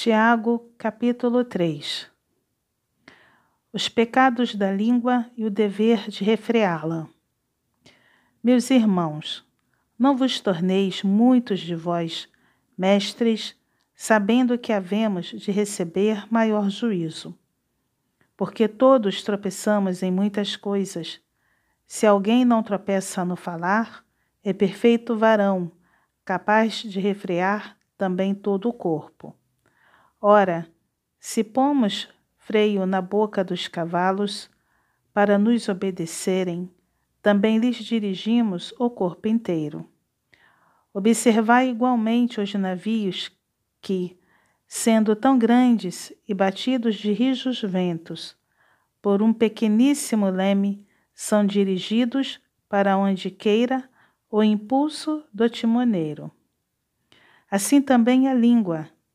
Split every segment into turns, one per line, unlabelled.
Tiago, capítulo 3 Os pecados da língua e o dever de refreá-la. Meus irmãos, não vos torneis muitos de vós mestres, sabendo que havemos de receber maior juízo. Porque todos tropeçamos em muitas coisas. Se alguém não tropeça no falar, é perfeito varão, capaz de refrear também todo o corpo. Ora, se pomos freio na boca dos cavalos para nos obedecerem, também lhes dirigimos o corpo inteiro. Observai igualmente os navios que, sendo tão grandes e batidos de rijos ventos, por um pequeníssimo leme, são dirigidos para onde queira o impulso do timoneiro. Assim também a língua,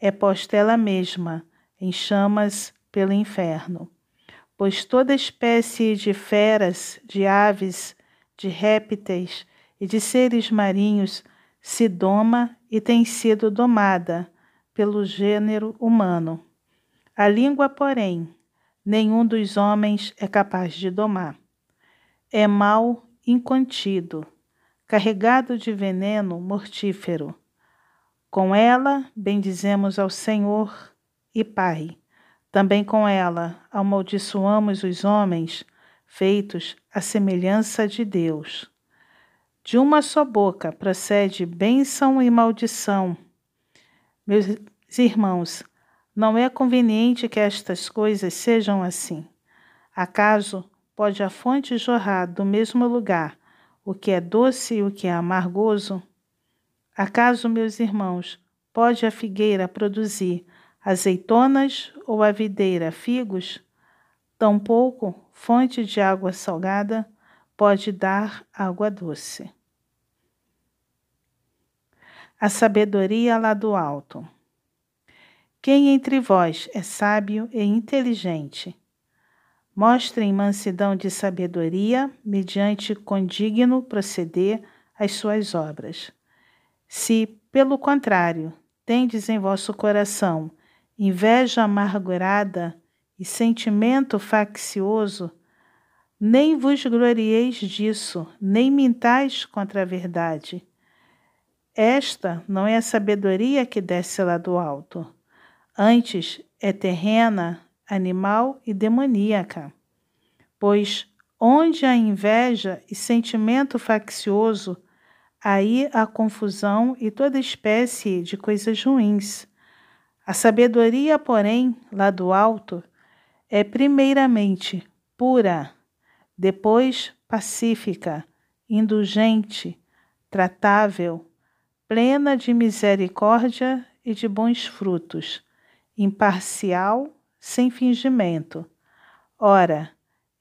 é posta ela mesma em chamas pelo inferno. Pois toda espécie de feras, de aves, de répteis e de seres marinhos se doma e tem sido domada pelo gênero humano. A língua, porém, nenhum dos homens é capaz de domar. É mal incontido, carregado de veneno mortífero com ela bendizemos ao Senhor e Pai. Também com ela amaldiçoamos os homens feitos à semelhança de Deus. De uma só boca procede bênção e maldição. Meus irmãos, não é conveniente que estas coisas sejam assim. Acaso pode a fonte jorrar do mesmo lugar o que é doce e o que é amargoso? Acaso, meus irmãos, pode a figueira produzir azeitonas ou a videira figos? Tampouco fonte de água salgada pode dar água doce. A sabedoria lá do alto. Quem entre vós é sábio e inteligente? Mostrem mansidão de sabedoria mediante condigno proceder às suas obras. Se, pelo contrário, tendes em vosso coração inveja amargurada e sentimento faccioso, nem vos glorieis disso, nem mintais contra a verdade. Esta não é a sabedoria que desce lá do alto. Antes é terrena, animal e demoníaca. Pois onde há inveja e sentimento faccioso, Aí há confusão e toda espécie de coisas ruins. A sabedoria, porém, lá do alto, é primeiramente pura, depois pacífica, indulgente, tratável, plena de misericórdia e de bons frutos, imparcial, sem fingimento. Ora,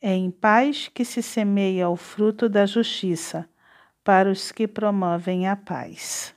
é em paz que se semeia o fruto da justiça para os que promovem a paz.